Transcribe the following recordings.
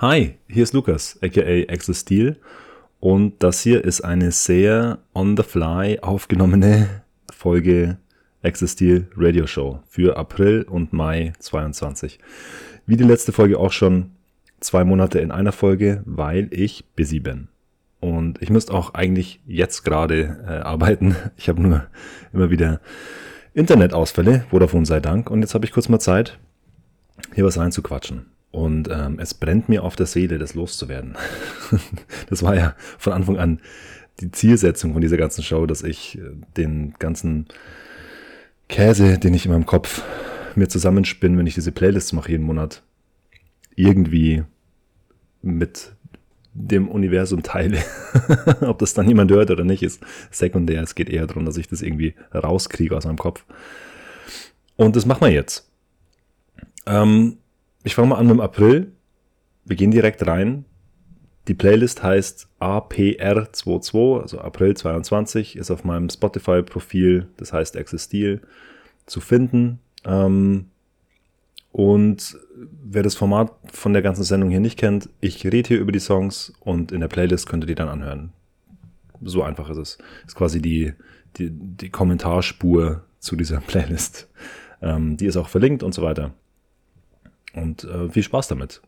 Hi, hier ist Lukas, aka Axel Steel. Und das hier ist eine sehr on the fly aufgenommene Folge Axel Steel Radio Show für April und Mai 22. Wie die letzte Folge auch schon zwei Monate in einer Folge, weil ich busy bin. Und ich müsste auch eigentlich jetzt gerade äh, arbeiten. Ich habe nur immer wieder Internetausfälle, Vodafone sei Dank. Und jetzt habe ich kurz mal Zeit, hier was reinzuquatschen. Und ähm, es brennt mir auf der Seele, das loszuwerden. das war ja von Anfang an die Zielsetzung von dieser ganzen Show, dass ich äh, den ganzen Käse, den ich in meinem Kopf mir zusammenspinne, wenn ich diese Playlists mache jeden Monat, irgendwie mit dem Universum teile. Ob das dann jemand hört oder nicht, ist sekundär. Es geht eher darum, dass ich das irgendwie rauskriege aus meinem Kopf. Und das machen wir jetzt. Ähm, ich fange mal an mit dem April. Wir gehen direkt rein. Die Playlist heißt APR22, also April 22, ist auf meinem Spotify-Profil, das heißt Steel, zu finden. Ähm, und wer das Format von der ganzen Sendung hier nicht kennt, ich rede hier über die Songs und in der Playlist könnt ihr die dann anhören. So einfach ist es. Ist quasi die, die, die Kommentarspur zu dieser Playlist. Ähm, die ist auch verlinkt und so weiter. Und äh, viel Spaß damit.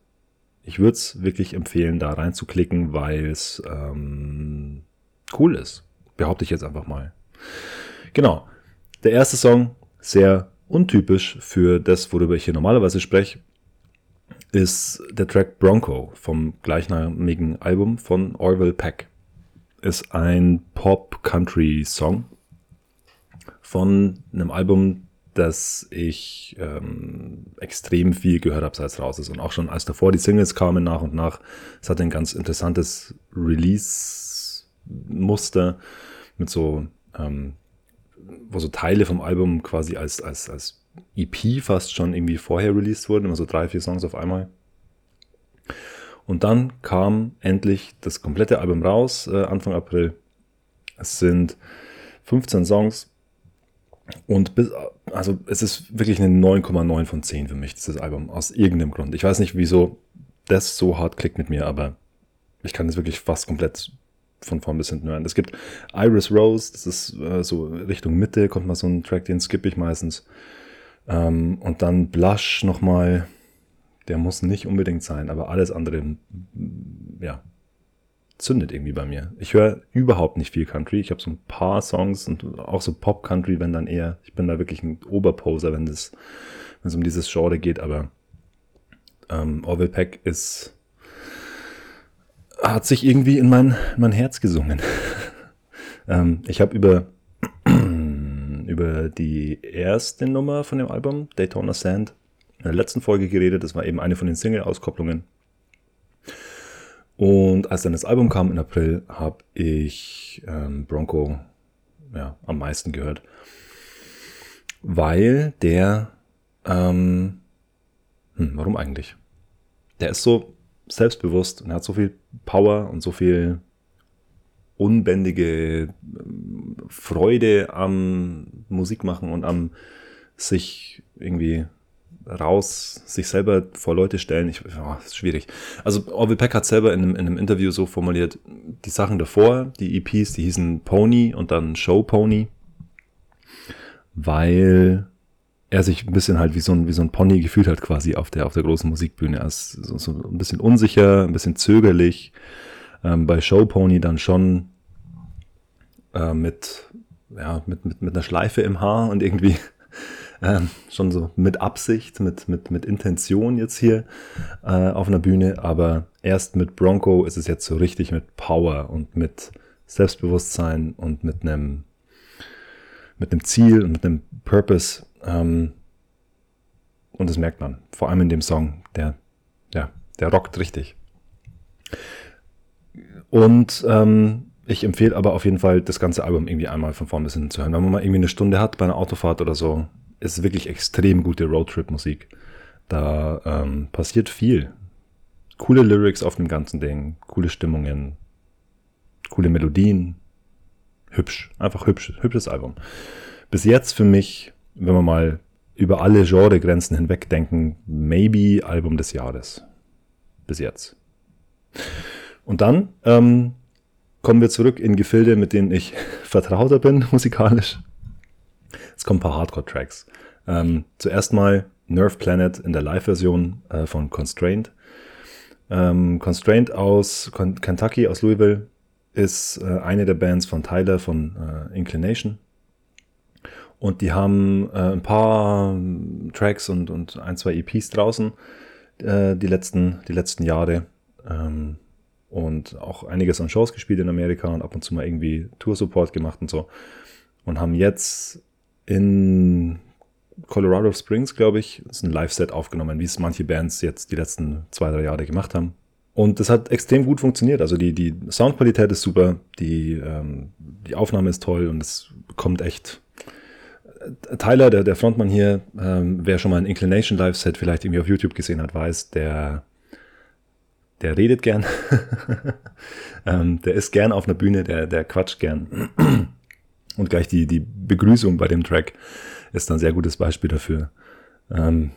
Ich würde es wirklich empfehlen, da reinzuklicken, weil es ähm, cool ist. Behaupte ich jetzt einfach mal. Genau. Der erste Song, sehr untypisch für das, worüber ich hier normalerweise spreche, ist der Track Bronco vom gleichnamigen Album von Orville Peck. Ist ein Pop-Country-Song von einem Album, dass ich ähm, extrem viel gehört habe, seit es raus ist. Und auch schon als davor die Singles kamen nach und nach. Es hatte ein ganz interessantes Release-Muster mit so, ähm, wo so Teile vom Album quasi als, als, als EP fast schon irgendwie vorher released wurden, immer so drei, vier Songs auf einmal. Und dann kam endlich das komplette Album raus, äh, Anfang April. Es sind 15 Songs, und bis, also es ist wirklich eine 9,9 von 10 für mich, dieses Album, aus irgendeinem Grund. Ich weiß nicht, wieso das so hart klickt mit mir, aber ich kann es wirklich fast komplett von vorn bis hinten hören. Es gibt Iris Rose, das ist äh, so Richtung Mitte, kommt mal so ein Track, den skippe ich meistens. Ähm, und dann Blush nochmal, der muss nicht unbedingt sein, aber alles andere, ja, zündet irgendwie bei mir. Ich höre überhaupt nicht viel Country. Ich habe so ein paar Songs und auch so Pop-Country, wenn dann eher. Ich bin da wirklich ein Oberposer, wenn es um dieses Genre geht, aber ähm, Orville Peck ist hat sich irgendwie in mein, mein Herz gesungen. ähm, ich habe über, über die erste Nummer von dem Album, Daytona Sand, in der letzten Folge geredet. Das war eben eine von den Single-Auskopplungen. Und als dann das Album kam im April, habe ich ähm, Bronco ja, am meisten gehört. Weil der, ähm, hm, warum eigentlich? Der ist so selbstbewusst und hat so viel Power und so viel unbändige ähm, Freude am Musikmachen und am sich irgendwie raus, sich selber vor Leute stellen, ich, oh, ist schwierig. Also Orville Peck hat selber in einem, in einem Interview so formuliert, die Sachen davor, die EPs, die hießen Pony und dann Show Pony, weil er sich ein bisschen halt wie so ein, wie so ein Pony gefühlt hat quasi auf der, auf der großen Musikbühne. Er ist so, so ein bisschen unsicher, ein bisschen zögerlich. Ähm, bei Show Pony dann schon äh, mit, ja, mit, mit, mit einer Schleife im Haar und irgendwie ähm, schon so mit Absicht, mit, mit, mit Intention jetzt hier äh, auf einer Bühne, aber erst mit Bronco ist es jetzt so richtig mit Power und mit Selbstbewusstsein und mit einem mit Ziel und mit einem Purpose. Ähm, und das merkt man, vor allem in dem Song, der, ja, der rockt richtig. Und ähm, ich empfehle aber auf jeden Fall, das ganze Album irgendwie einmal von vorn bis hinten zu hören. Wenn man mal irgendwie eine Stunde hat bei einer Autofahrt oder so, ist wirklich extrem gute Roadtrip-Musik. Da ähm, passiert viel. Coole Lyrics auf dem ganzen Ding, coole Stimmungen, coole Melodien. Hübsch, einfach hübsch, hübsches Album. Bis jetzt für mich, wenn wir mal über alle Genregrenzen hinweg denken, maybe Album des Jahres. Bis jetzt. Und dann ähm, kommen wir zurück in Gefilde, mit denen ich vertrauter bin musikalisch. Es kommen ein paar Hardcore-Tracks. Ähm, zuerst mal Nerve Planet in der Live-Version äh, von Constraint. Ähm, Constraint aus Con Kentucky, aus Louisville, ist äh, eine der Bands von Tyler von äh, Inclination. Und die haben äh, ein paar Tracks und, und ein, zwei EPs draußen äh, die, letzten, die letzten Jahre. Ähm, und auch einiges an Shows gespielt in Amerika und ab und zu mal irgendwie Tour-Support gemacht und so. Und haben jetzt in Colorado Springs, glaube ich, ist ein Live-Set aufgenommen, wie es manche Bands jetzt die letzten zwei, drei Jahre gemacht haben. Und das hat extrem gut funktioniert. Also die, die Soundqualität ist super, die, ähm, die Aufnahme ist toll und es kommt echt. Äh, Tyler, der, der Frontmann hier, ähm, wer schon mal ein Inclination Live-Set vielleicht irgendwie auf YouTube gesehen hat, weiß, der, der redet gern. ähm, der ist gern auf einer Bühne, der, der quatscht gern. Und gleich die, die Begrüßung bei dem Track ist ein sehr gutes Beispiel dafür. Ähm,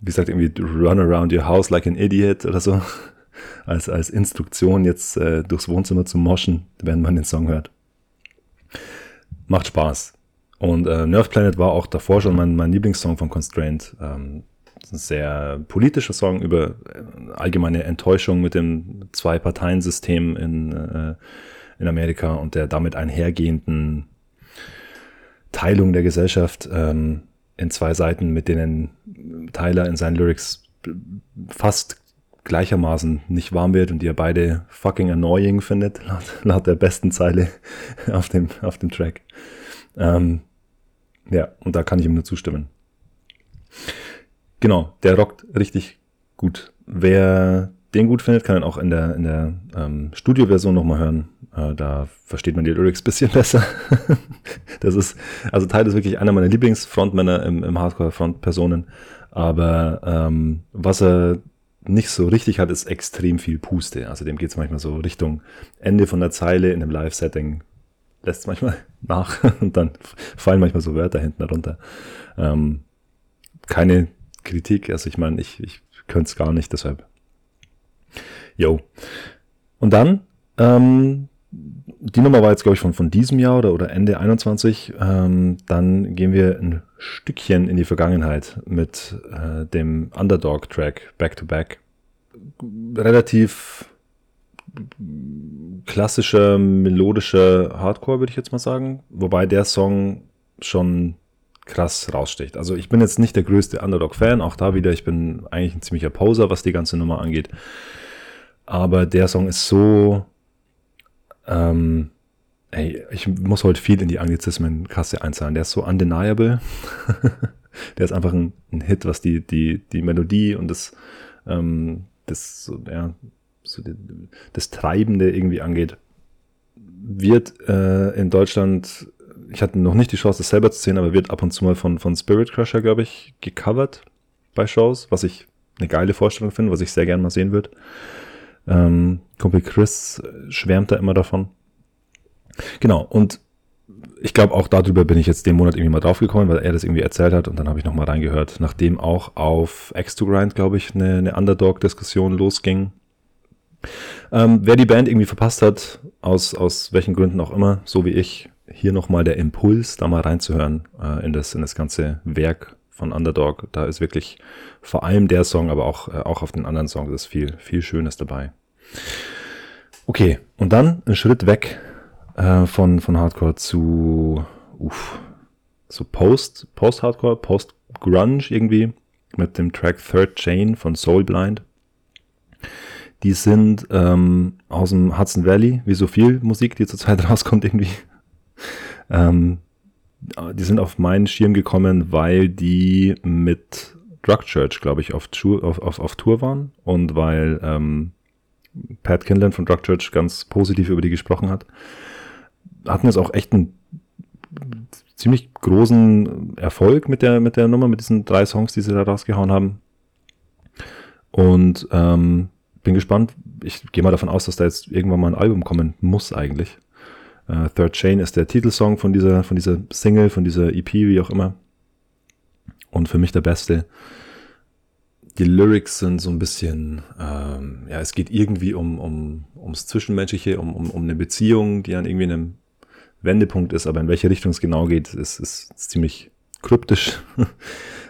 wie gesagt, irgendwie run around your house like an idiot oder so. Als, als Instruktion jetzt äh, durchs Wohnzimmer zu moschen, wenn man den Song hört. Macht Spaß. Und äh, Nerve Planet war auch davor schon mein, mein Lieblingssong von Constraint. Ähm, ein sehr politischer Song über äh, allgemeine Enttäuschung mit dem Zwei-Parteien-System in, äh, in Amerika und der damit einhergehenden Teilung der Gesellschaft ähm, in zwei Seiten, mit denen Tyler in seinen Lyrics fast gleichermaßen nicht warm wird und er beide fucking annoying findet, laut, laut der besten Zeile auf dem, auf dem Track. Ähm, ja, und da kann ich ihm nur zustimmen. Genau, der rockt richtig gut. Wer den gut findet, kann ihn auch in der, in der ähm, Studioversion nochmal hören. Äh, da versteht man die Lyrics bisschen besser. das ist, also Teil ist wirklich einer meiner Lieblingsfrontmänner im, im Hardcore-Frontpersonen. Aber ähm, was er nicht so richtig hat, ist extrem viel Puste. Also dem geht es manchmal so Richtung Ende von der Zeile in einem Live-Setting. Lässt es manchmal nach und dann fallen manchmal so Wörter hinten runter. Ähm, keine Kritik, also ich meine, ich, ich könnte es gar nicht, deshalb. Jo. Und dann ähm, die Nummer war jetzt, glaube ich, von, von diesem Jahr oder, oder Ende 21. Ähm, dann gehen wir ein Stückchen in die Vergangenheit mit äh, dem Underdog-Track Back to Back. Relativ klassischer, melodischer Hardcore, würde ich jetzt mal sagen. Wobei der Song schon krass raussticht. Also ich bin jetzt nicht der größte Underdog-Fan, auch da wieder, ich bin eigentlich ein ziemlicher Poser, was die ganze Nummer angeht. Aber der Song ist so ähm, ey, ich muss heute viel in die Anglizismen-Kasse einzahlen. Der ist so undeniable. der ist einfach ein, ein, Hit, was die, die, die Melodie und das, ähm, das, ja, so die, das Treibende irgendwie angeht. Wird äh, in Deutschland, ich hatte noch nicht die Chance, das selber zu sehen, aber wird ab und zu mal von, von Spirit Crusher, glaube ich, gecovert bei Shows, was ich eine geile Vorstellung finde, was ich sehr gern mal sehen würde. Ähm, Kumpel Chris schwärmt da immer davon. Genau, und ich glaube, auch darüber bin ich jetzt den Monat irgendwie mal draufgekommen, weil er das irgendwie erzählt hat und dann habe ich nochmal reingehört, nachdem auch auf X2Grind, glaube ich, eine, eine Underdog-Diskussion losging. Ähm, wer die Band irgendwie verpasst hat, aus, aus welchen Gründen auch immer, so wie ich, hier nochmal der Impuls, da mal reinzuhören äh, in, das, in das ganze Werk von Underdog. Da ist wirklich vor allem der Song, aber auch, äh, auch auf den anderen Songs ist viel, viel Schönes dabei. Okay, und dann ein Schritt weg äh, von, von Hardcore zu uff, so Post, Post-Hardcore, Post-Grunge irgendwie mit dem Track Third Chain von Soulblind. Die sind ähm, aus dem Hudson Valley, wie so viel Musik, die zurzeit rauskommt irgendwie. ähm, die sind auf meinen Schirm gekommen, weil die mit Drug Church, glaube ich, auf, auf, auf, auf Tour waren und weil ähm, Pat Kinlan von Drug Church ganz positiv über die gesprochen hat. Hatten jetzt auch echt einen ziemlich großen Erfolg mit der, mit der Nummer, mit diesen drei Songs, die sie da rausgehauen haben. Und ähm, bin gespannt. Ich gehe mal davon aus, dass da jetzt irgendwann mal ein Album kommen muss eigentlich. Uh, Third Chain ist der Titelsong von dieser, von dieser Single, von dieser EP, wie auch immer. Und für mich der beste. die Lyrics sind so ein bisschen, ähm, ja, es geht irgendwie um, um ums Zwischenmenschliche, um, um, um eine Beziehung, die an irgendwie einem Wendepunkt ist, aber in welche Richtung es genau geht, ist, ist, ziemlich kryptisch.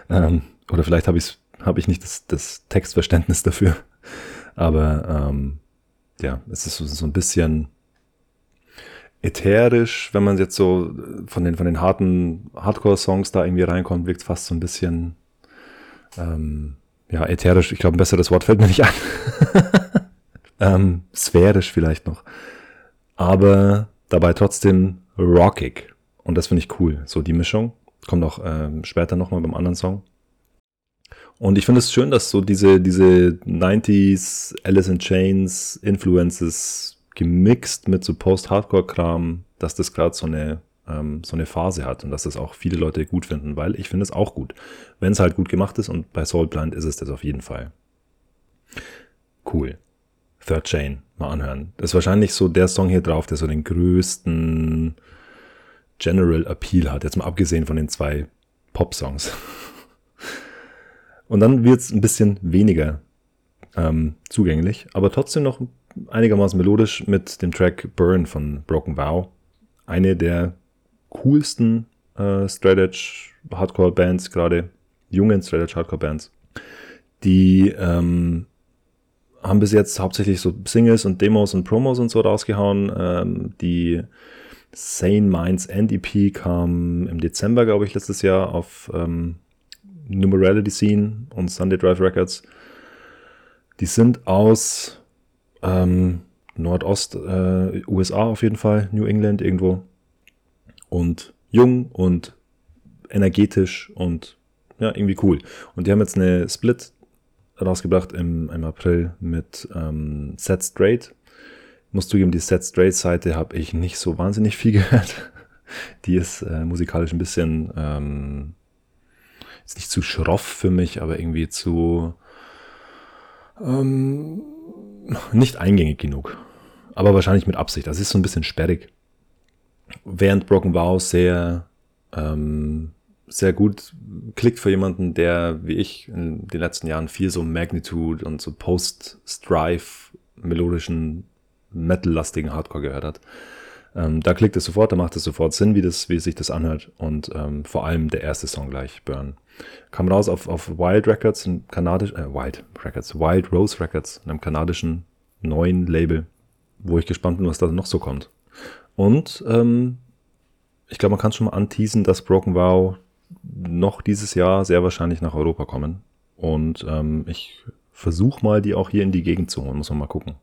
ähm, oder vielleicht habe ich, ich nicht das, das Textverständnis dafür. Aber ähm, ja, es ist so, so ein bisschen ätherisch, wenn man jetzt so von den, von den harten Hardcore-Songs da irgendwie reinkommt, wirkt es fast so ein bisschen ähm, ja, ätherisch. Ich glaube, ein besseres Wort fällt mir nicht ein. ähm, sphärisch vielleicht noch. Aber dabei trotzdem rockig. Und das finde ich cool. So die Mischung. Kommt auch ähm, später nochmal beim anderen Song. Und ich finde es schön, dass so diese, diese 90s Alice in Chains Influences gemixt mit so Post-Hardcore-Kram, dass das gerade so eine, ähm, so eine Phase hat und dass das auch viele Leute gut finden, weil ich finde es auch gut. Wenn es halt gut gemacht ist und bei Soul Blind ist es das auf jeden Fall. Cool. Third Chain, mal anhören. Das ist wahrscheinlich so der Song hier drauf, der so den größten General Appeal hat, jetzt mal abgesehen von den zwei Pop-Songs. Und dann wird es ein bisschen weniger ähm, zugänglich, aber trotzdem noch einigermaßen melodisch mit dem Track Burn von Broken Vow. Eine der coolsten äh, Straight Hardcore Bands, gerade jungen Straight Edge Hardcore Bands. Die ähm, haben bis jetzt hauptsächlich so Singles und Demos und Promos und so rausgehauen. Ähm, die Sane Minds End EP kam im Dezember, glaube ich, letztes Jahr auf ähm, Numerality Scene und Sunday Drive Records. Die sind aus ähm, Nordost äh, USA auf jeden Fall, New England irgendwo. Und jung und energetisch und ja, irgendwie cool. Und die haben jetzt eine Split rausgebracht im, im April mit ähm, Set Straight. Muss zugeben, die Set Straight Seite habe ich nicht so wahnsinnig viel gehört. Die ist äh, musikalisch ein bisschen ähm, ist nicht zu schroff für mich, aber irgendwie zu ähm, nicht eingängig genug. Aber wahrscheinlich mit Absicht. Das ist so ein bisschen sperrig. Während Broken Vow sehr ähm, sehr gut klickt für jemanden, der wie ich in den letzten Jahren viel so Magnitude und so Post-Strife melodischen Metal-lastigen Hardcore gehört hat. Ähm, da klickt es sofort, da macht es sofort Sinn, wie, das, wie sich das anhört. Und ähm, vor allem der erste Song gleich, Burn. Kam raus auf, auf Wild Records, ein kanadisch, äh, Wild Records, Wild Rose Records, einem kanadischen neuen Label, wo ich gespannt bin, was da noch so kommt. Und ähm, ich glaube, man kann schon mal anteasen, dass Broken Vow noch dieses Jahr sehr wahrscheinlich nach Europa kommen. Und ähm, ich versuche mal, die auch hier in die Gegend zu holen. Muss man mal gucken.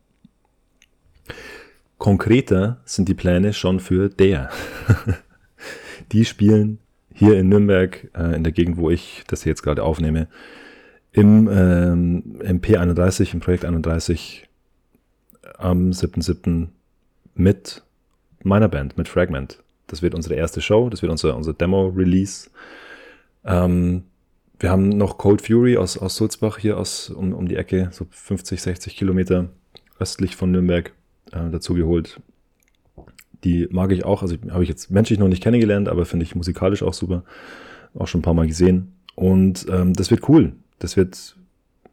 Konkreter sind die Pläne schon für der. die spielen hier in Nürnberg, äh, in der Gegend, wo ich das jetzt gerade aufnehme, im, ähm, im P31, im Projekt 31 am 7.7. mit meiner Band, mit Fragment. Das wird unsere erste Show, das wird unser, unser Demo-Release. Ähm, wir haben noch Cold Fury aus, aus Sulzbach hier aus, um, um die Ecke, so 50, 60 Kilometer östlich von Nürnberg äh, dazu geholt. Die mag ich auch, also habe ich jetzt menschlich noch nicht kennengelernt, aber finde ich musikalisch auch super. Auch schon ein paar Mal gesehen. Und ähm, das wird cool. Das wird,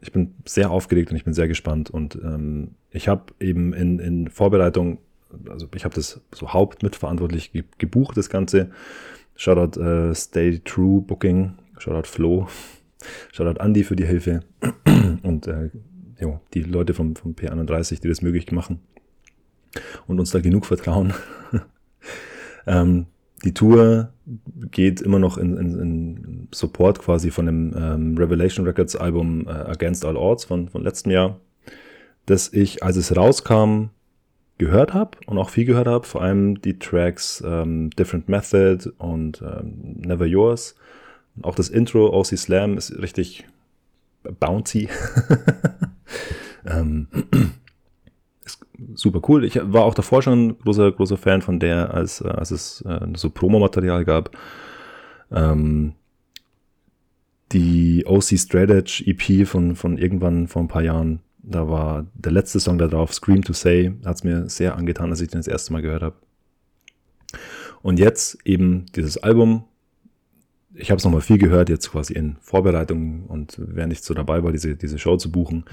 ich bin sehr aufgeregt und ich bin sehr gespannt. Und ähm, ich habe eben in, in Vorbereitung, also ich habe das so hauptmitverantwortlich gebucht, das Ganze. Shoutout äh, Stay True Booking, Shoutout Flo, Shoutout Andy für die Hilfe und äh, jo, die Leute vom, vom P31, die das möglich machen und uns da genug vertrauen. ähm, die Tour geht immer noch in, in, in Support quasi von dem ähm, Revelation Records Album äh, Against All Odds von, von letztem Jahr, das ich, als es rauskam, gehört habe und auch viel gehört habe, vor allem die Tracks ähm, Different Method und ähm, Never Yours. Und auch das Intro OC Slam ist richtig bouncy. ähm, super cool. Ich war auch davor schon großer, großer Fan von der, als, äh, als es äh, so Promomaterial gab. Ähm, die OC Strategy EP von, von irgendwann vor ein paar Jahren da war der letzte Song da drauf, Scream to Say, hat es mir sehr angetan, als ich den das erste Mal gehört habe. Und jetzt eben dieses Album, ich habe es nochmal viel gehört, jetzt quasi in Vorbereitung und während ich so dabei war, diese, diese Show zu buchen.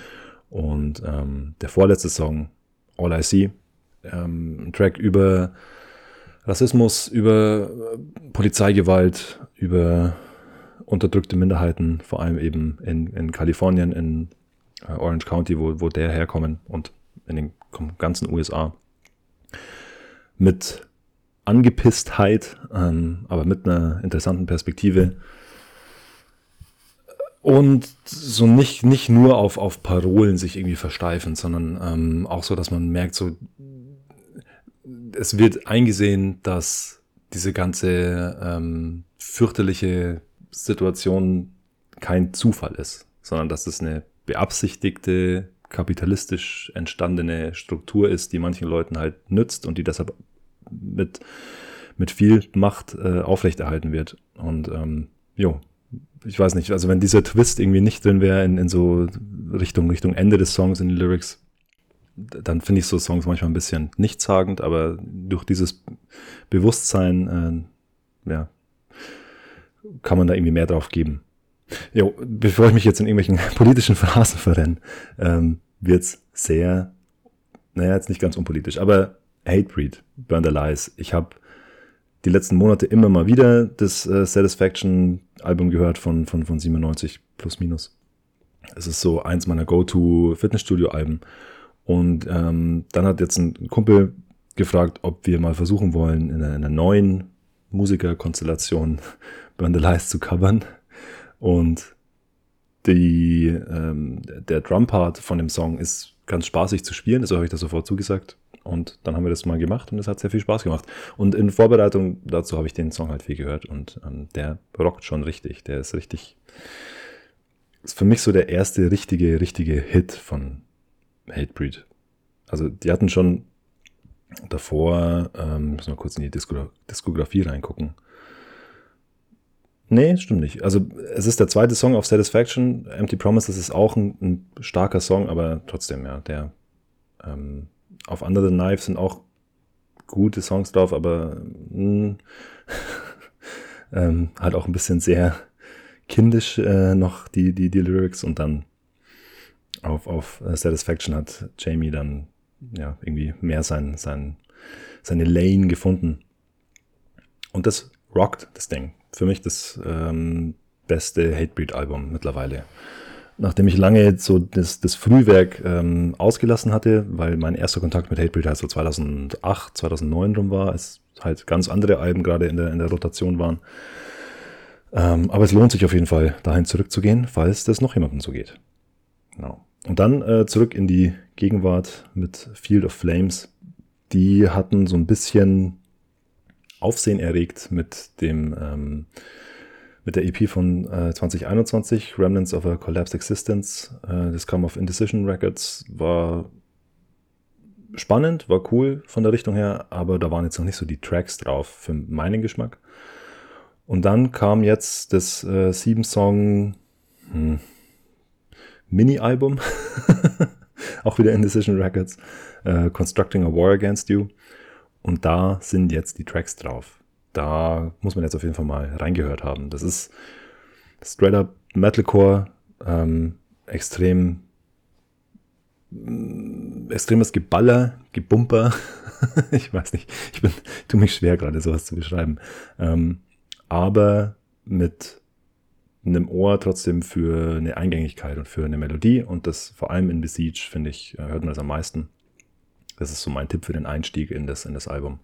Und ähm, der vorletzte Song, All I See, ähm, ein Track über Rassismus, über äh, Polizeigewalt, über unterdrückte Minderheiten, vor allem eben in, in Kalifornien, in äh, Orange County, wo, wo der herkommen und in den ganzen USA. Mit Angepisstheit, ähm, aber mit einer interessanten Perspektive. Und so nicht, nicht nur auf, auf Parolen sich irgendwie versteifen, sondern ähm, auch so, dass man merkt, so, es wird eingesehen, dass diese ganze ähm, fürchterliche Situation kein Zufall ist, sondern dass es eine beabsichtigte, kapitalistisch entstandene Struktur ist, die manchen Leuten halt nützt und die deshalb mit, mit viel Macht äh, aufrechterhalten wird. Und ähm, jo, ich weiß nicht, also wenn dieser Twist irgendwie nicht drin wäre in, in so Richtung, Richtung Ende des Songs in den Lyrics, dann finde ich so Songs manchmal ein bisschen nichtssagend, aber durch dieses Bewusstsein, äh, ja, kann man da irgendwie mehr drauf geben. Jo, bevor ich mich jetzt in irgendwelchen politischen Phrasen verrenne, ähm, wird's sehr, naja, jetzt nicht ganz unpolitisch, aber Hatebreed, Burn the Lies. Ich habe die letzten Monate immer mal wieder das äh, Satisfaction-Album gehört von, von, von 97 plus minus. Es ist so eins meiner Go-To-Fitnessstudio-Alben. Und ähm, dann hat jetzt ein Kumpel gefragt, ob wir mal versuchen wollen, in einer, in einer neuen Musikerkonstellation Burn the Lies zu covern. Und die, ähm, der Drum-Part von dem Song ist ganz spaßig zu spielen, also habe ich das sofort zugesagt. Und dann haben wir das mal gemacht und es hat sehr viel Spaß gemacht. Und in Vorbereitung dazu habe ich den Song halt viel gehört und ähm, der rockt schon richtig. Der ist richtig, ist für mich so der erste richtige, richtige Hit von Hatebreed. Also die hatten schon davor, ähm, müssen wir kurz in die Diskografie reingucken. Nee, stimmt nicht. Also es ist der zweite Song auf Satisfaction. Empty Promise, das ist auch ein, ein starker Song, aber trotzdem, ja, der ähm, auf andere Knives sind auch gute Songs drauf, aber mh, hm, ähm, halt auch ein bisschen sehr kindisch äh, noch die, die, die Lyrics und dann auf, auf äh, Satisfaction hat Jamie dann ja irgendwie mehr sein, sein, seine Lane gefunden. Und das rockt das Ding. Für mich das ähm, beste Hatebreed-Album mittlerweile nachdem ich lange so das, das Frühwerk ähm, ausgelassen hatte, weil mein erster Kontakt mit Hatebreed halt so 2008, 2009 rum war, als halt ganz andere Alben gerade in der, in der Rotation waren. Ähm, aber es lohnt sich auf jeden Fall, dahin zurückzugehen, falls das noch jemandem so geht. Genau. Und dann äh, zurück in die Gegenwart mit Field of Flames. Die hatten so ein bisschen Aufsehen erregt mit dem ähm, mit der EP von äh, 2021, Remnants of a Collapsed Existence. Äh, das kam auf Indecision Records, war spannend, war cool von der Richtung her, aber da waren jetzt noch nicht so die Tracks drauf für meinen Geschmack. Und dann kam jetzt das äh, Sieben-Song hm, Mini-Album, auch wieder Indecision Records, äh, Constructing a War Against You. Und da sind jetzt die Tracks drauf da muss man jetzt auf jeden Fall mal reingehört haben. Das ist straight up Metalcore, ähm, extrem mm, extremes Geballer, Gebumper. ich weiß nicht, ich bin, tu mich schwer gerade sowas zu beschreiben. Ähm, aber mit einem Ohr trotzdem für eine Eingängigkeit und für eine Melodie und das vor allem in Besiege, finde ich, hört man das am meisten. Das ist so mein Tipp für den Einstieg in das, in das Album.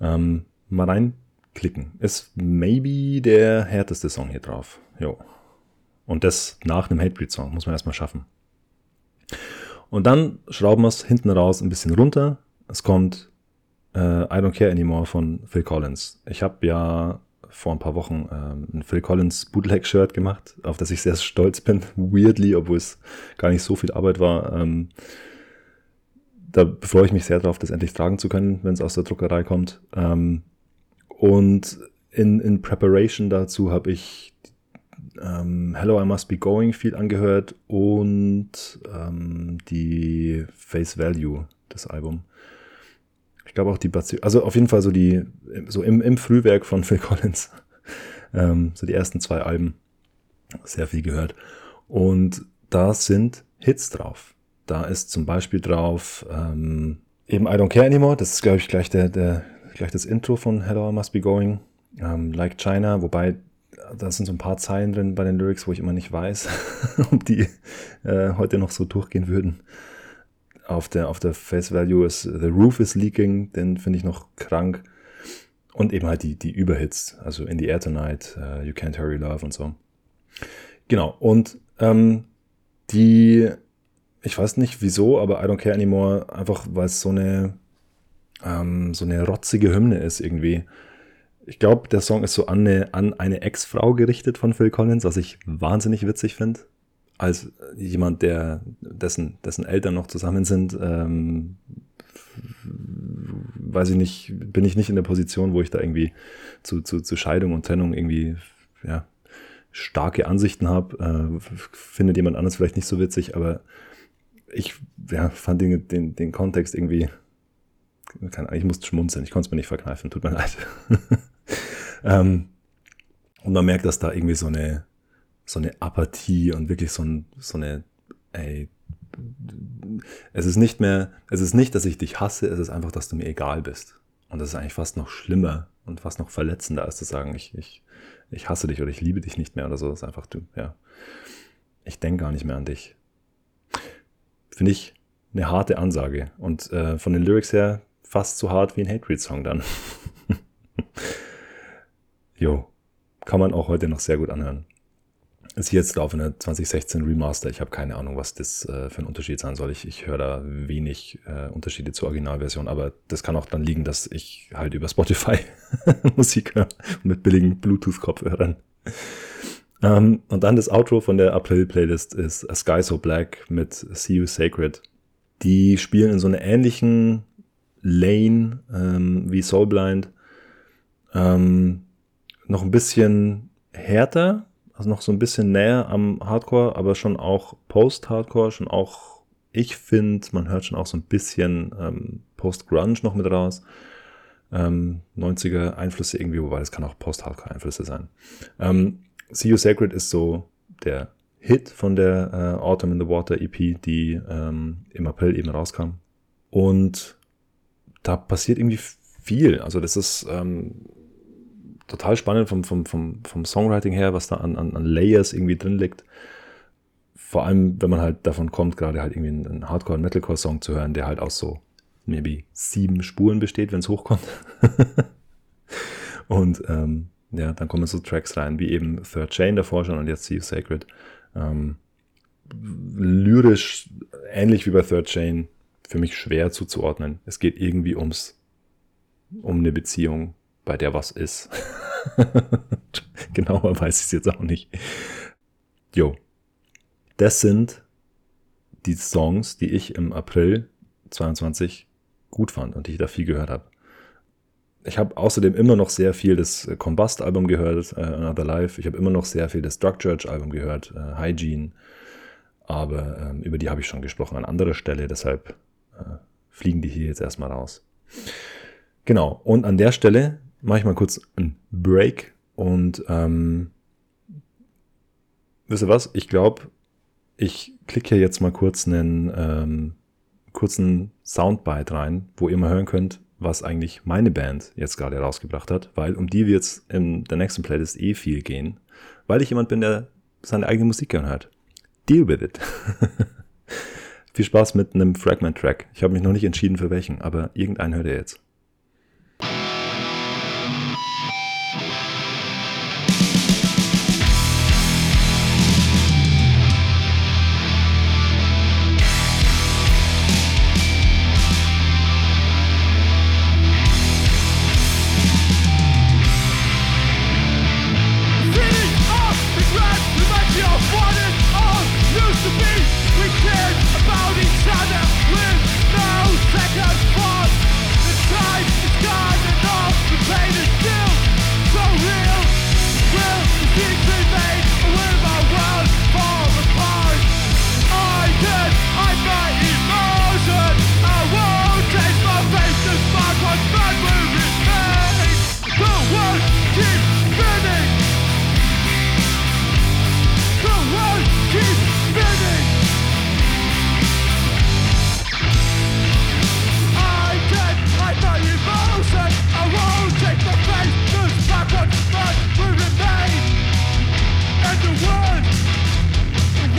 Ähm, mal reinklicken. Ist maybe der härteste Song hier drauf. Jo. Und das nach einem Hatebreed-Song. Muss man erstmal schaffen. Und dann schrauben wir es hinten raus ein bisschen runter. Es kommt äh, I Don't Care Anymore von Phil Collins. Ich habe ja vor ein paar Wochen ähm, ein Phil Collins Bootleg-Shirt gemacht, auf das ich sehr stolz bin. Weirdly, obwohl es gar nicht so viel Arbeit war. Ähm, da freue ich mich sehr darauf, das endlich tragen zu können, wenn es aus der Druckerei kommt. Ähm, und in, in Preparation dazu habe ich ähm, Hello, I Must Be Going viel angehört und ähm, die Face Value, das Album. Ich glaube auch die, Bazi also auf jeden Fall so die, so im, im Frühwerk von Phil Collins Ähm, so die ersten zwei Alben. Sehr viel gehört. Und da sind Hits drauf. Da ist zum Beispiel drauf ähm, eben I Don't Care Anymore. Das ist, glaube ich, gleich, der, der, gleich das Intro von Hello I Must Be Going. Ähm, like China, wobei da sind so ein paar Zeilen drin bei den Lyrics, wo ich immer nicht weiß, ob die äh, heute noch so durchgehen würden. Auf der, auf der Face Value ist The Roof is Leaking, den finde ich noch krank. Und eben halt die, die Überhits, also In the Air Tonight, uh, You Can't Hurry Love und so. Genau, und ähm, die, ich weiß nicht wieso, aber I Don't Care Anymore, einfach weil es so eine, ähm, so eine rotzige Hymne ist irgendwie. Ich glaube, der Song ist so an eine, an eine Ex-Frau gerichtet von Phil Collins, was ich wahnsinnig witzig finde. Als jemand, der, dessen, dessen Eltern noch zusammen sind, ähm, weiß ich nicht, bin ich nicht in der Position, wo ich da irgendwie zu, zu, zu Scheidung und Trennung irgendwie, ja, starke Ansichten habe. Äh, findet jemand anderes vielleicht nicht so witzig, aber ich ja, fand den, den, den Kontext irgendwie, keine ich musste schmunzeln, ich konnte es mir nicht verkneifen, tut mir leid. ähm, und man merkt, dass da irgendwie so eine, so eine Apathie und wirklich so, ein, so eine, ey, es ist nicht mehr, es ist nicht, dass ich dich hasse, es ist einfach, dass du mir egal bist. Und das ist eigentlich fast noch schlimmer und fast noch verletzender, als zu sagen, ich, ich, ich hasse dich oder ich liebe dich nicht mehr oder so. Das ist einfach, du, ja. Ich denke gar nicht mehr an dich. Finde ich eine harte Ansage. Und äh, von den Lyrics her fast so hart wie ein Hatred-Song dann. jo, kann man auch heute noch sehr gut anhören ist jetzt auf eine 2016 Remaster. Ich habe keine Ahnung, was das äh, für ein Unterschied sein soll. Ich, ich höre da wenig äh, Unterschiede zur Originalversion, aber das kann auch dann liegen, dass ich halt über Spotify Musik höre mit billigen Bluetooth-Kopfhörern. Ähm, und dann das Outro von der April-Playlist ist A Sky So Black mit See You Sacred. Die spielen in so einer ähnlichen Lane ähm, wie Soulblind. Ähm, noch ein bisschen härter, also noch so ein bisschen näher am Hardcore, aber schon auch Post-Hardcore, schon auch, ich finde, man hört schon auch so ein bisschen ähm, Post-Grunge noch mit raus. Ähm, 90er Einflüsse irgendwie, wobei das kann auch Post-Hardcore-Einflüsse sein. Ähm, See You Sacred ist so der Hit von der äh, Autumn in the Water EP, die ähm, im April eben rauskam. Und da passiert irgendwie viel. Also das ist ähm, total spannend vom, vom, vom, vom Songwriting her, was da an, an, an Layers irgendwie drin liegt. Vor allem, wenn man halt davon kommt, gerade halt irgendwie einen Hardcore- Metalcore-Song zu hören, der halt aus so maybe sieben Spuren besteht, wenn es hochkommt. und ähm, ja, dann kommen so Tracks rein, wie eben Third Chain davor schon und jetzt See Sacred. Ähm, lyrisch ähnlich wie bei Third Chain, für mich schwer zuzuordnen. Es geht irgendwie ums, um eine Beziehung, bei der was ist. Genauer weiß ich es jetzt auch nicht. Jo. Das sind die Songs, die ich im April 22 gut fand und die ich da viel gehört habe. Ich habe außerdem immer noch sehr viel das Combust-Album gehört, äh, Another Life. Ich habe immer noch sehr viel das Drug Church-Album gehört, äh, Hygiene. Aber ähm, über die habe ich schon gesprochen an anderer Stelle, deshalb äh, fliegen die hier jetzt erstmal raus. Genau, und an der Stelle mache ich mal kurz einen Break und ähm, wisst ihr was? Ich glaube, ich klicke hier jetzt mal kurz einen ähm, kurzen Soundbite rein, wo ihr mal hören könnt, was eigentlich meine Band jetzt gerade rausgebracht hat, weil um die wird es in der nächsten Playlist eh viel gehen, weil ich jemand bin, der seine eigene Musik gern hört. Deal with it. viel Spaß mit einem Fragment-Track. Ich habe mich noch nicht entschieden für welchen, aber irgendeinen hört ihr jetzt.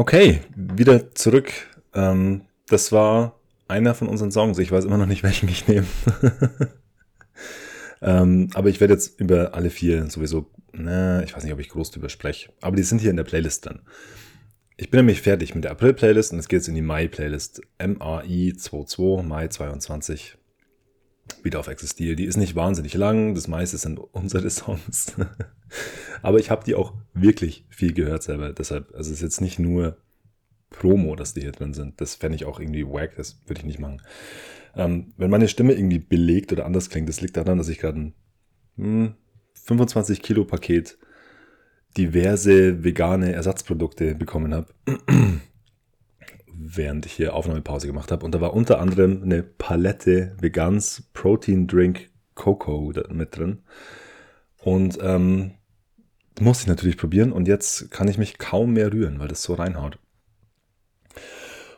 Okay, wieder zurück. Ähm, das war einer von unseren Songs. Ich weiß immer noch nicht, welchen ich nehme. ähm, aber ich werde jetzt über alle vier sowieso, na, ich weiß nicht, ob ich groß drüber spreche. Aber die sind hier in der Playlist drin. Ich bin nämlich fertig mit der April-Playlist und jetzt geht es in die Mai-Playlist. MAI 22, Mai 22. Wieder auf Existier. Die ist nicht wahnsinnig lang. Das meiste sind unsere Songs. Aber ich habe die auch wirklich viel gehört selber. Deshalb, also es ist jetzt nicht nur Promo, dass die hier drin sind. Das fände ich auch irgendwie wack. Das würde ich nicht machen. Ähm, wenn meine Stimme irgendwie belegt oder anders klingt, das liegt daran, dass ich gerade ein hm, 25 Kilo Paket diverse vegane Ersatzprodukte bekommen habe, während ich hier Aufnahmepause gemacht habe. Und da war unter anderem eine Palette Vegans Protein Drink Cocoa mit drin. Und ähm, musste ich natürlich probieren und jetzt kann ich mich kaum mehr rühren, weil das so reinhaut.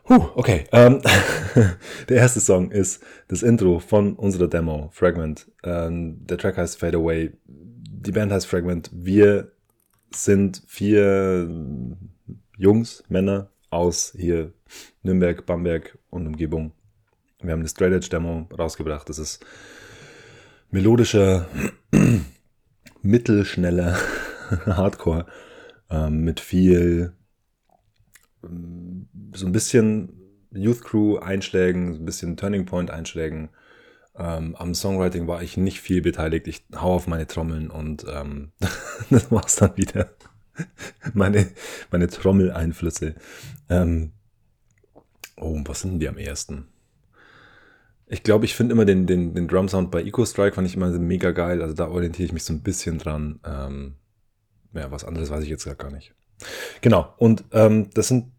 Huh, okay. Ähm, der erste Song ist das Intro von unserer Demo, Fragment. Ähm, der Track heißt Fade Away. Die Band heißt Fragment. Wir sind vier Jungs, Männer aus hier Nürnberg, Bamberg und Umgebung. Wir haben eine Straight Edge Demo rausgebracht. Das ist melodischer, mittelschneller Hardcore ähm, mit viel ähm, so ein bisschen Youth Crew Einschlägen, ein bisschen Turning Point Einschlägen. Ähm, am Songwriting war ich nicht viel beteiligt. Ich hau auf meine Trommeln und ähm, das war's dann wieder. meine, meine Trommeleinflüsse. Ähm, oh, was sind denn die am ersten? Ich glaube, ich finde immer den, den, den Drum-Sound bei Eco Strike fand ich immer mega geil. Also da orientiere ich mich so ein bisschen dran. Ähm, ja, was anderes weiß ich jetzt gar nicht. Genau, und ähm, das sind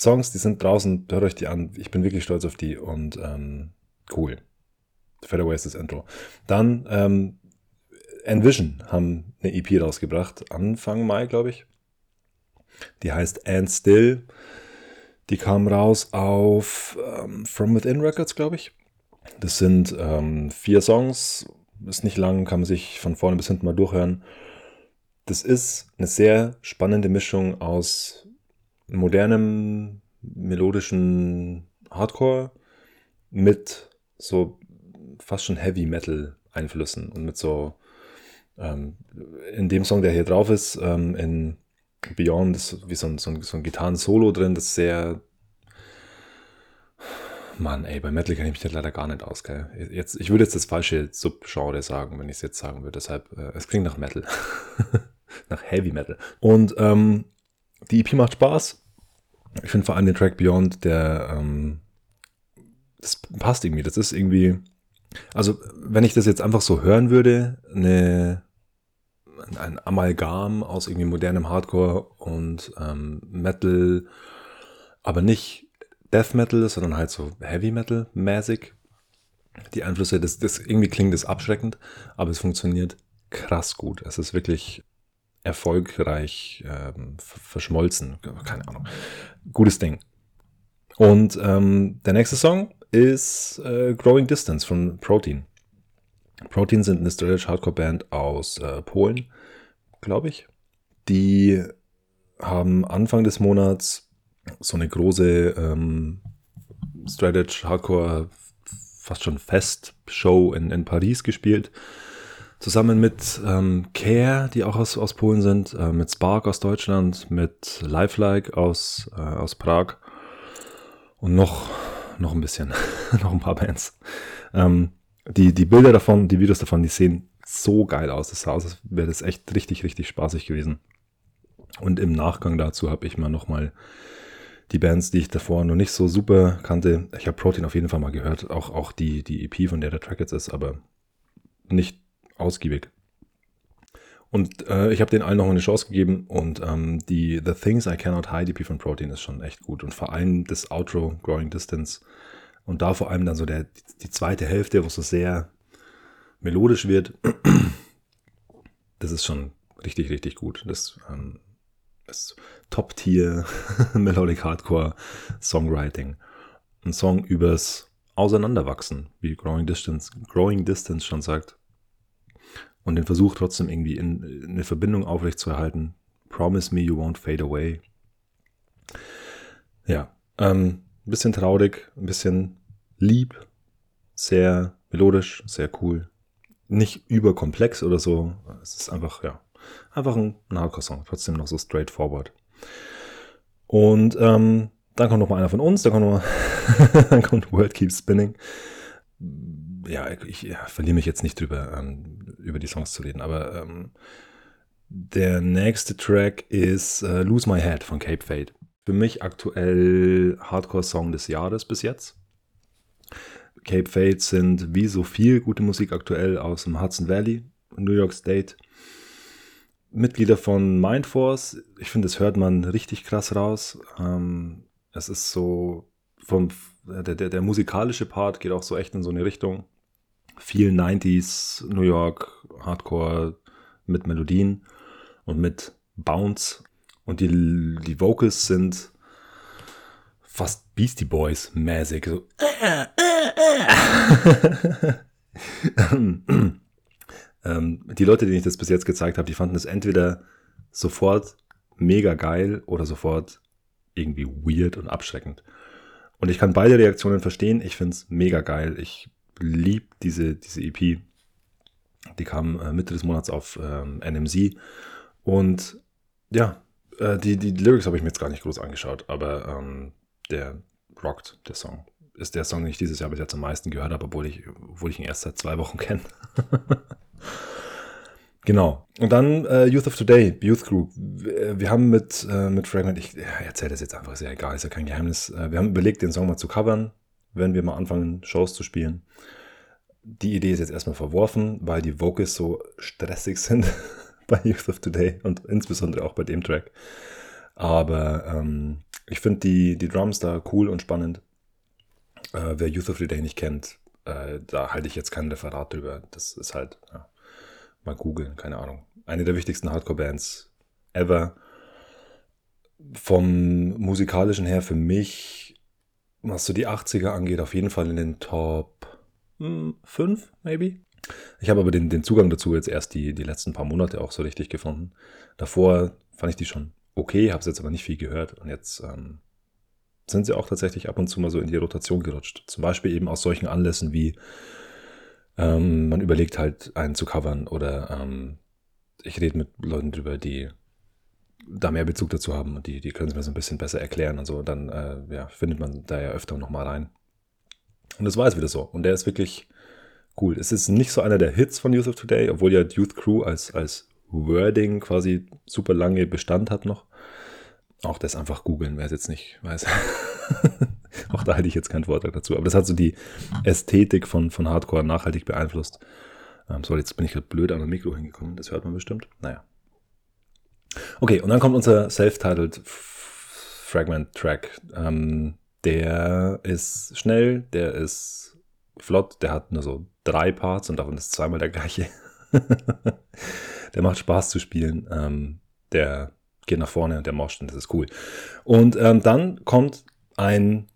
Songs, die sind draußen, hört euch die an. Ich bin wirklich stolz auf die und ähm, cool. Fairway ist das Intro. Dann ähm, Envision haben eine EP rausgebracht, Anfang Mai, glaube ich. Die heißt And Still. Die kam raus auf ähm, From Within Records, glaube ich. Das sind ähm, vier Songs, ist nicht lang, kann man sich von vorne bis hinten mal durchhören. Das ist eine sehr spannende Mischung aus modernem, melodischen Hardcore mit so fast schon Heavy Metal Einflüssen und mit so ähm, in dem Song, der hier drauf ist, ähm, in Beyond ist wie so ein, so ein, so ein Gitarren-Solo drin, das sehr Mann, ey, bei Metal kenne ich mich leider gar nicht aus, gell? Jetzt, ich würde jetzt das falsche Subgenre sagen, wenn ich es jetzt sagen würde. Deshalb, äh, es klingt nach Metal. nach Heavy Metal. Und ähm, die EP macht Spaß. Ich finde vor allem den Track Beyond, der ähm, das passt irgendwie. Das ist irgendwie. Also, wenn ich das jetzt einfach so hören würde, eine, ein Amalgam aus irgendwie modernem Hardcore und ähm, Metal, aber nicht Death Metal, sondern halt so Heavy Metal mäßig. Die Einflüsse, das, das irgendwie klingt das abschreckend, aber es funktioniert krass gut. Es ist wirklich erfolgreich ähm, verschmolzen. Keine Ahnung. Gutes Ding. Und ähm, der nächste Song ist äh, Growing Distance von Protein. Protein sind eine Strategic Hardcore Band aus äh, Polen, glaube ich. Die haben Anfang des Monats so eine große ähm, Strategic Hardcore, fast schon Fest-Show in, in Paris gespielt zusammen mit ähm, Care, die auch aus, aus Polen sind, äh, mit Spark aus Deutschland, mit Lifelike aus, äh, aus Prag und noch, noch ein bisschen, noch ein paar Bands. Ähm, die, die Bilder davon, die Videos davon, die sehen so geil aus. Das sah aus, als wäre das echt richtig, richtig spaßig gewesen. Und im Nachgang dazu habe ich mal nochmal die Bands, die ich davor noch nicht so super kannte. Ich habe Protein auf jeden Fall mal gehört, auch, auch die, die EP, von der der Track jetzt ist, aber nicht ausgiebig. Und äh, ich habe den allen noch eine Chance gegeben und ähm, die The Things I Cannot Hide EP von Protein ist schon echt gut. Und vor allem das Outro, Growing Distance. Und da vor allem dann so der, die zweite Hälfte, wo es so sehr melodisch wird. Das ist schon richtig, richtig gut. Das ähm, ist Top-Tier Melodic Hardcore Songwriting. Ein Song übers Auseinanderwachsen, wie Growing Distance, Growing Distance schon sagt und den Versuch trotzdem irgendwie in, in eine Verbindung aufrechtzuerhalten. Promise me you won't fade away. Ja, ähm, ein bisschen traurig, ein bisschen lieb, sehr melodisch, sehr cool. Nicht überkomplex oder so. Es ist einfach, ja, einfach ein Hardcore-Song, trotzdem noch so straightforward. Und ähm, dann kommt noch mal einer von uns, dann kommt, noch mal dann kommt World Keeps Spinning. Ja, ich ja, verliere mich jetzt nicht drüber, ähm, über die Songs zu reden, aber ähm, der nächste Track ist äh, Lose My Head von Cape Fade. Für mich aktuell Hardcore-Song des Jahres bis jetzt. Cape Fade sind wie so viel gute Musik aktuell aus dem Hudson Valley, New York State. Mitglieder von Mindforce. Ich finde, das hört man richtig krass raus. Ähm, es ist so vom der, der, der musikalische Part geht auch so echt in so eine Richtung. Viel 90s New York Hardcore mit Melodien und mit Bounce. Und die, die Vocals sind fast Beastie Boys mäßig. So. ähm, die Leute, denen ich das bis jetzt gezeigt habe, die fanden es entweder sofort mega geil oder sofort irgendwie weird und abschreckend. Und ich kann beide Reaktionen verstehen. Ich finde es mega geil. Ich liebe diese, diese EP. Die kam äh, Mitte des Monats auf ähm, NMZ. Und ja, äh, die, die Lyrics habe ich mir jetzt gar nicht groß angeschaut, aber ähm, der rockt, der Song. Ist der Song, den ich dieses Jahr bis jetzt am meisten gehört habe, obwohl ich, obwohl ich ihn erst seit zwei Wochen kenne. genau. Und dann äh, Youth of Today, Youth Group. Wir, wir haben mit, äh, mit Fragment, ich ja, erzähle das jetzt einfach, ist ja egal, ist ja kein Geheimnis. Äh, wir haben überlegt, den Song mal zu covern, wenn wir mal anfangen, Shows zu spielen. Die Idee ist jetzt erstmal verworfen, weil die Vocals so stressig sind bei Youth of Today und insbesondere auch bei dem Track. Aber ähm, ich finde die, die Drums da cool und spannend. Äh, wer Youth of the Day nicht kennt, äh, da halte ich jetzt kein Referat drüber. Das ist halt, ja, mal googeln, keine Ahnung. Eine der wichtigsten Hardcore-Bands ever. Vom musikalischen her für mich, was so die 80er angeht, auf jeden Fall in den Top 5, hm, maybe. Ich habe aber den, den Zugang dazu jetzt erst die, die letzten paar Monate auch so richtig gefunden. Davor fand ich die schon okay, habe es jetzt aber nicht viel gehört. Und jetzt ähm, sind sie auch tatsächlich ab und zu mal so in die Rotation gerutscht. Zum Beispiel eben aus solchen Anlässen wie ähm, man überlegt halt einen zu covern oder ähm, ich rede mit Leuten drüber, die da mehr Bezug dazu haben und die, die können es mir so ein bisschen besser erklären und so. dann äh, ja, findet man da ja öfter nochmal rein. Und das war jetzt wieder so. Und der ist wirklich cool. Es ist nicht so einer der Hits von Youth of Today, obwohl ja Youth Crew als, als Wording quasi super lange Bestand hat noch. Auch das einfach googeln, wer es jetzt nicht weiß. auch da hätte ich jetzt keinen Vortrag dazu. Aber das hat so die Ästhetik von, von Hardcore nachhaltig beeinflusst. Ähm, so, jetzt bin ich gerade blöd an ein Mikro hingekommen. Das hört man bestimmt. Naja. Okay, und dann kommt unser self-titled Fragment-Track. Ähm, der ist schnell, der ist flott, der hat nur so drei Parts und davon ist zweimal der gleiche. der macht Spaß zu spielen. Ähm, der geht nach vorne und der moscht und das ist cool. Und ähm, dann kommt ein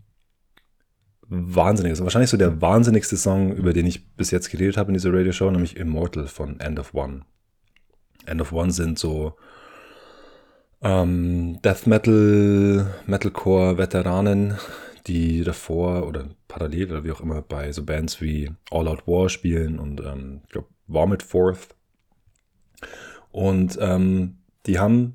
wahnsinniges, wahrscheinlich so der wahnsinnigste Song, über den ich bis jetzt geredet habe in dieser Radio-Show, nämlich Immortal von End of One. End of One sind so ähm, Death Metal, Metalcore-Veteranen, die davor oder parallel oder wie auch immer bei so Bands wie All Out War spielen und ähm, ich glaube Vomit Forth und ähm, die haben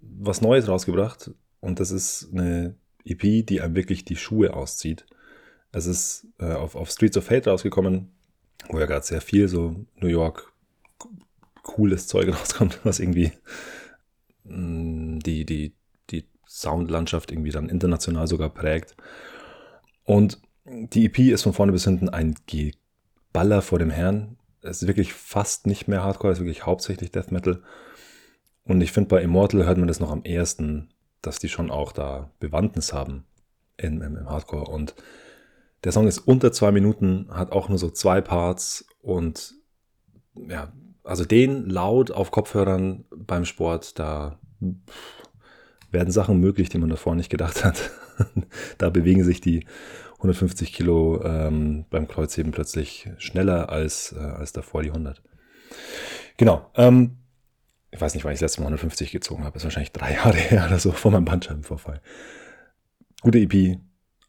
was Neues rausgebracht und das ist eine EP, die einem wirklich die Schuhe auszieht. Es ist äh, auf, auf Streets of Hate rausgekommen, wo ja gerade sehr viel so New York cooles Zeug rauskommt, was irgendwie die, die, die Soundlandschaft irgendwie dann international sogar prägt. Und die EP ist von vorne bis hinten ein Geballer vor dem Herrn es ist wirklich fast nicht mehr Hardcore, es ist wirklich hauptsächlich Death Metal. Und ich finde, bei Immortal hört man das noch am ehesten, dass die schon auch da Bewandtnis haben in, im, im Hardcore. Und der Song ist unter zwei Minuten, hat auch nur so zwei Parts und ja, also den laut auf Kopfhörern beim Sport, da werden Sachen möglich, die man davor nicht gedacht hat. da bewegen sich die 150 Kilo ähm, beim Kreuzheben plötzlich schneller als, äh, als davor die 100. Genau. Ähm, ich weiß nicht, wann ich das letzte Mal 150 gezogen habe, ist wahrscheinlich drei Jahre her oder so vor meinem Bandscheibenvorfall. Gute EP,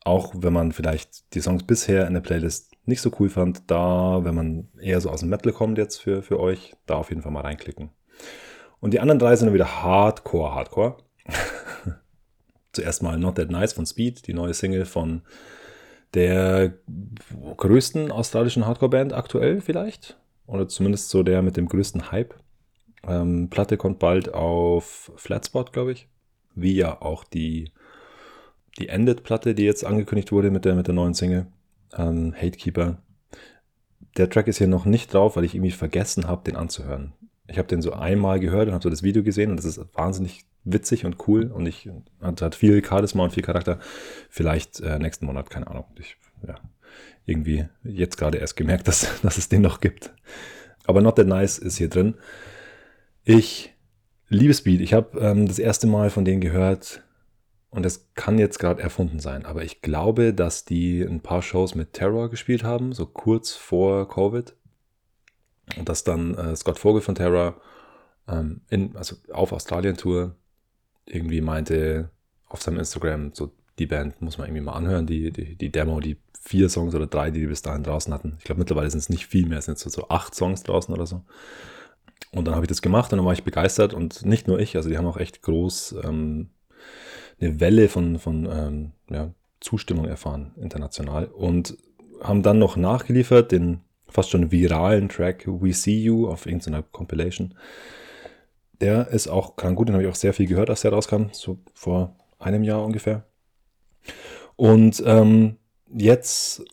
auch wenn man vielleicht die Songs bisher in der Playlist nicht so cool fand, da, wenn man eher so aus dem Metal kommt jetzt für, für euch, da auf jeden Fall mal reinklicken. Und die anderen drei sind dann wieder Hardcore, Hardcore. Zuerst mal Not That Nice von Speed, die neue Single von der größten australischen Hardcore-Band aktuell vielleicht. Oder zumindest so der mit dem größten Hype. Ähm, Platte kommt bald auf Flatspot, glaube ich. Wie ja auch die, die Ended-Platte, die jetzt angekündigt wurde mit der, mit der neuen Single. Ähm, Hatekeeper. Der Track ist hier noch nicht drauf, weil ich irgendwie vergessen habe, den anzuhören. Ich habe den so einmal gehört und habe so das Video gesehen und das ist wahnsinnig witzig und cool und ich hat, hat viel Charisma und viel Charakter. Vielleicht äh, nächsten Monat, keine Ahnung. Ich, ja, irgendwie jetzt gerade erst gemerkt, dass, dass es den noch gibt. Aber Not That Nice ist hier drin. Ich liebe Speed. Ich habe ähm, das erste Mal von denen gehört und das kann jetzt gerade erfunden sein, aber ich glaube, dass die ein paar Shows mit Terror gespielt haben, so kurz vor Covid. Und dass dann äh, Scott Vogel von Terror ähm, in, also auf Australien-Tour irgendwie meinte auf seinem Instagram, so die Band muss man irgendwie mal anhören, die, die, die Demo, die vier Songs oder drei, die die bis dahin draußen hatten. Ich glaube, mittlerweile sind es nicht viel mehr, es sind so, so acht Songs draußen oder so. Und dann habe ich das gemacht und dann war ich begeistert und nicht nur ich, also die haben auch echt groß ähm, eine Welle von, von ähm, ja, Zustimmung erfahren, international. Und haben dann noch nachgeliefert den fast schon viralen Track We See You auf irgendeiner Compilation. Der ist auch krank gut, den habe ich auch sehr viel gehört, als der rauskam, so vor einem Jahr ungefähr. Und ähm, jetzt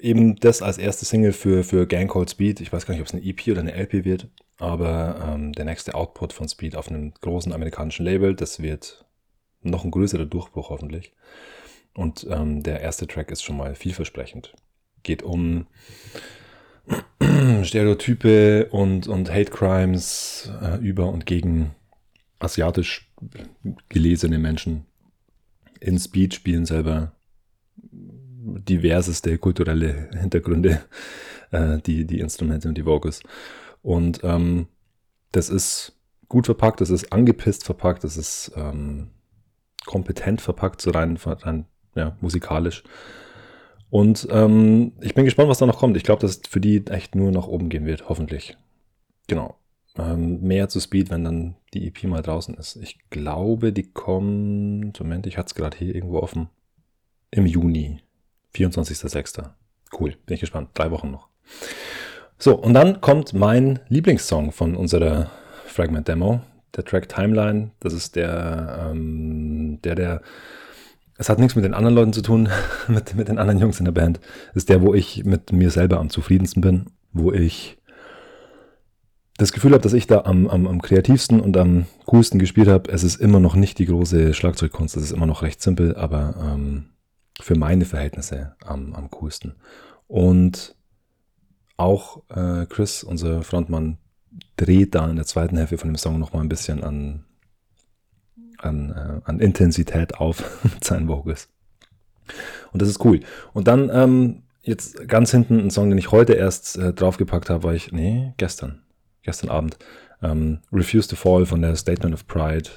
eben das als erste Single für, für Gang Code Speed. Ich weiß gar nicht, ob es eine EP oder eine LP wird, aber ähm, der nächste Output von Speed auf einem großen amerikanischen Label, das wird noch ein größerer Durchbruch hoffentlich. Und ähm, der erste Track ist schon mal vielversprechend. Geht um Stereotype und, und Hate Crimes äh, über und gegen asiatisch gelesene Menschen. In Speed spielen selber diverseste kulturelle Hintergründe, äh, die, die Instrumente und die Vocals. Und ähm, das ist gut verpackt, das ist angepisst verpackt, das ist ähm, kompetent verpackt, so rein, rein ja, musikalisch. Und ähm, ich bin gespannt, was da noch kommt. Ich glaube, dass es für die echt nur nach oben gehen wird, hoffentlich. Genau. Ähm, mehr zu Speed, wenn dann die EP mal draußen ist. Ich glaube, die kommt, Moment, ich hatte es gerade hier irgendwo offen. Im Juni. 24.06. Cool, bin ich gespannt. Drei Wochen noch. So, und dann kommt mein Lieblingssong von unserer Fragment-Demo. Der Track Timeline. Das ist der, ähm, der, der es hat nichts mit den anderen Leuten zu tun, mit, mit den anderen Jungs in der Band. Es ist der, wo ich mit mir selber am zufriedensten bin, wo ich das Gefühl habe, dass ich da am, am, am kreativsten und am coolsten gespielt habe. Es ist immer noch nicht die große Schlagzeugkunst, es ist immer noch recht simpel, aber ähm, für meine Verhältnisse am, am coolsten. Und auch äh, Chris, unser Frontmann, dreht da in der zweiten Hälfte von dem Song nochmal ein bisschen an, an, äh, an Intensität auf mit seinen Vocals. Und das ist cool. Und dann ähm, jetzt ganz hinten ein Song, den ich heute erst äh, draufgepackt habe, war ich, nee, gestern, gestern Abend. Ähm, Refuse to Fall von der Statement of Pride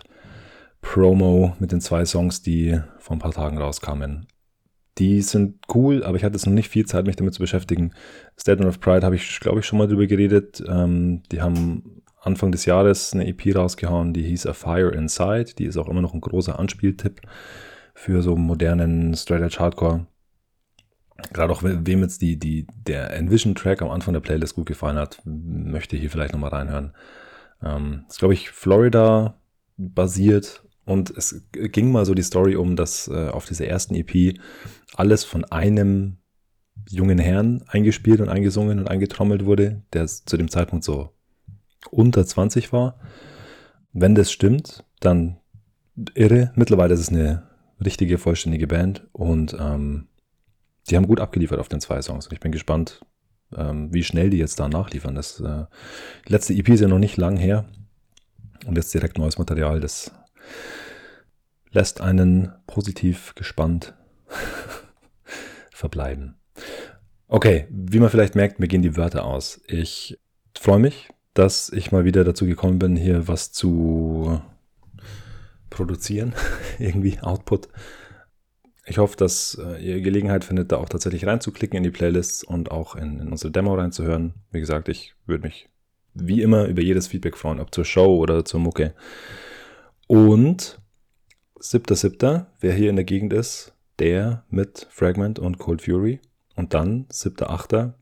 Promo mit den zwei Songs, die vor ein paar Tagen rauskamen. Die sind cool, aber ich hatte jetzt noch nicht viel Zeit, mich damit zu beschäftigen. Statement of Pride habe ich, glaube ich, schon mal drüber geredet. Ähm, die haben Anfang des Jahres eine EP rausgehauen, die hieß A Fire Inside. Die ist auch immer noch ein großer Anspieltipp für so modernen Straight Edge Hardcore. Gerade auch wem jetzt die, die, der Envision-Track am Anfang der Playlist gut gefallen hat, möchte hier vielleicht nochmal reinhören. Ähm, ist, glaube ich, Florida basiert und es ging mal so die Story um, dass äh, auf dieser ersten EP alles von einem jungen Herrn eingespielt und eingesungen und eingetrommelt wurde, der zu dem Zeitpunkt so unter 20 war. Wenn das stimmt, dann irre. Mittlerweile ist es eine richtige, vollständige Band und ähm, die haben gut abgeliefert auf den zwei Songs. Und ich bin gespannt, ähm, wie schnell die jetzt da nachliefern. Das, äh, die letzte EP ist ja noch nicht lang her und jetzt direkt neues Material. Das lässt einen positiv gespannt verbleiben. Okay, wie man vielleicht merkt, mir gehen die Wörter aus. Ich freue mich, dass ich mal wieder dazu gekommen bin, hier was zu produzieren. Irgendwie Output. Ich hoffe, dass äh, ihr Gelegenheit findet, da auch tatsächlich reinzuklicken in die Playlists und auch in, in unsere Demo reinzuhören. Wie gesagt, ich würde mich wie immer über jedes Feedback freuen, ob zur Show oder zur Mucke. Und 7.7., wer hier in der Gegend ist, der mit Fragment und Cold Fury. Und dann 7.8.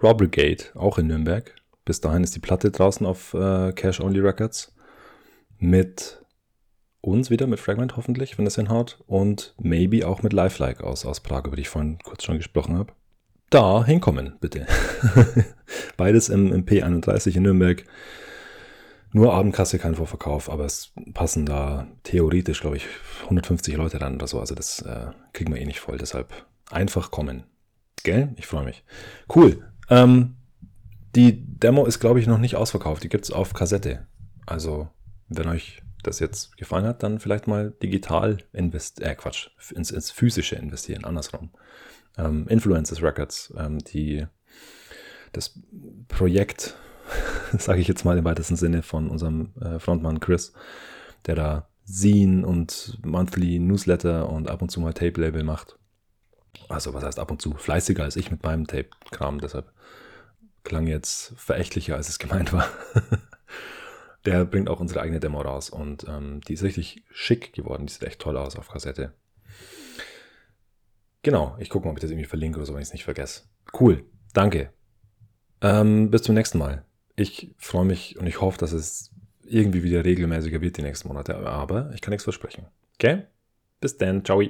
Raw Brigade, auch in Nürnberg. Bis dahin ist die Platte draußen auf äh, Cash Only Records. Mit uns wieder, mit Fragment hoffentlich, wenn es hinhaut. Und maybe auch mit Lifelike aus, aus Prag, über die ich vorhin kurz schon gesprochen habe. Da hinkommen, bitte. Beides im, im P31 in Nürnberg. Nur Abendkasse, kein Vorverkauf, aber es passen da theoretisch, glaube ich, 150 Leute ran oder so. Also das äh, kriegen wir eh nicht voll. Deshalb einfach kommen. Gell? Ich freue mich. Cool. Ähm, die Demo ist, glaube ich, noch nicht ausverkauft. Die gibt es auf Kassette. Also, wenn euch das jetzt gefallen hat, dann vielleicht mal digital investieren, äh Quatsch, ins, ins physische investieren, andersrum. Ähm, Influences Records, ähm, die das Projekt sage ich jetzt mal im weitesten Sinne von unserem äh, Frontmann Chris, der da Zine und Monthly Newsletter und ab und zu mal Tape-Label macht. Also was heißt ab und zu? Fleißiger als ich mit meinem Tape-Kram, deshalb klang jetzt verächtlicher, als es gemeint war. der bringt auch unsere eigene Demo raus und ähm, die ist richtig schick geworden. Die sieht echt toll aus auf Kassette. Genau, ich gucke mal, ob ich das irgendwie verlinke oder so, wenn ich es nicht vergesse. Cool, danke. Ähm, bis zum nächsten Mal ich freue mich und ich hoffe, dass es irgendwie wieder regelmäßiger wird die nächsten Monate. Aber ich kann nichts versprechen. Okay? Bis dann. Ciao.